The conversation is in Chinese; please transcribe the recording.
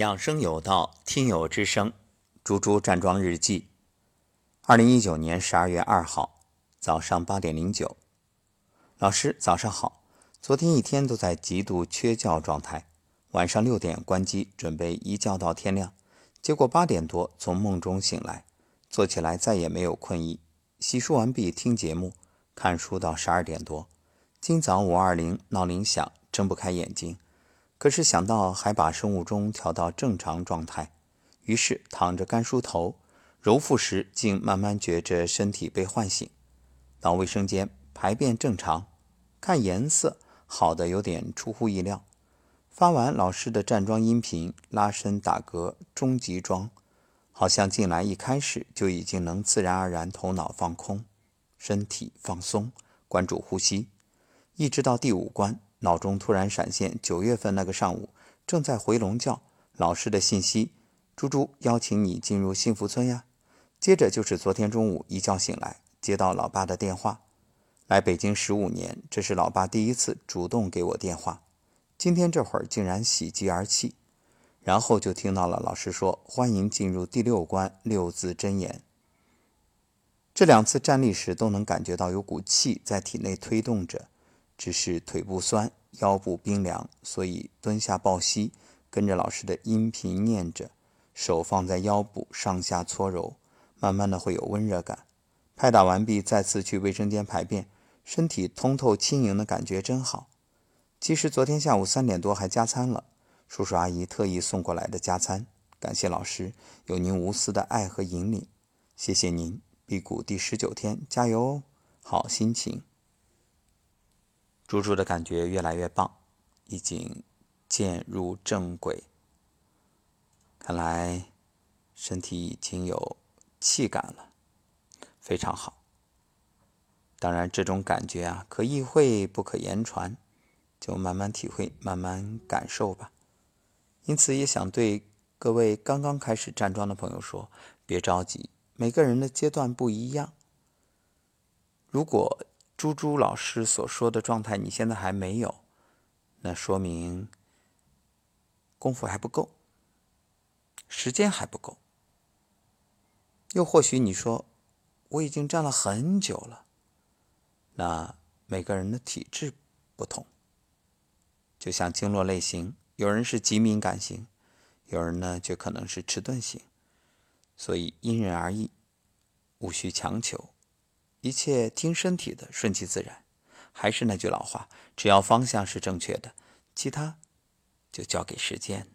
养生有道，听友之声，猪猪站桩日记。二零一九年十二月二号早上八点零九，老师早上好。昨天一天都在极度缺觉状态，晚上六点关机，准备一觉到天亮。结果八点多从梦中醒来，坐起来再也没有困意。洗漱完毕，听节目、看书到十二点多。今早五二零闹铃响，睁不开眼睛。可是想到还把生物钟调到正常状态，于是躺着干梳头，揉腹时竟慢慢觉着身体被唤醒。到卫生间排便正常，看颜色好的有点出乎意料。发完老师的站桩音频，拉伸打嗝终极桩，好像进来一开始就已经能自然而然头脑放空，身体放松，关注呼吸，一直到第五关。脑中突然闪现九月份那个上午，正在回笼觉，老师的信息：“猪猪邀请你进入幸福村呀。”接着就是昨天中午一觉醒来，接到老爸的电话，来北京十五年，这是老爸第一次主动给我电话。今天这会儿竟然喜极而泣，然后就听到了老师说：“欢迎进入第六关六字真言。”这两次站立时都能感觉到有股气在体内推动着。只是腿部酸，腰部冰凉，所以蹲下抱膝，跟着老师的音频念着，手放在腰部上下搓揉，慢慢的会有温热感。拍打完毕，再次去卫生间排便，身体通透轻盈的感觉真好。其实昨天下午三点多还加餐了，叔叔阿姨特意送过来的加餐，感谢老师有您无私的爱和引领，谢谢您。辟谷第十九天，加油哦，好心情。猪猪的感觉越来越棒，已经渐入正轨。看来身体已经有气感了，非常好。当然，这种感觉啊，可意会不可言传，就慢慢体会，慢慢感受吧。因此，也想对各位刚刚开始站桩的朋友说：别着急，每个人的阶段不一样。如果猪猪老师所说的状态，你现在还没有，那说明功夫还不够，时间还不够。又或许你说我已经站了很久了，那每个人的体质不同，就像经络类型，有人是极敏感型，有人呢就可能是迟钝型，所以因人而异，无需强求。一切听身体的，顺其自然。还是那句老话，只要方向是正确的，其他就交给时间。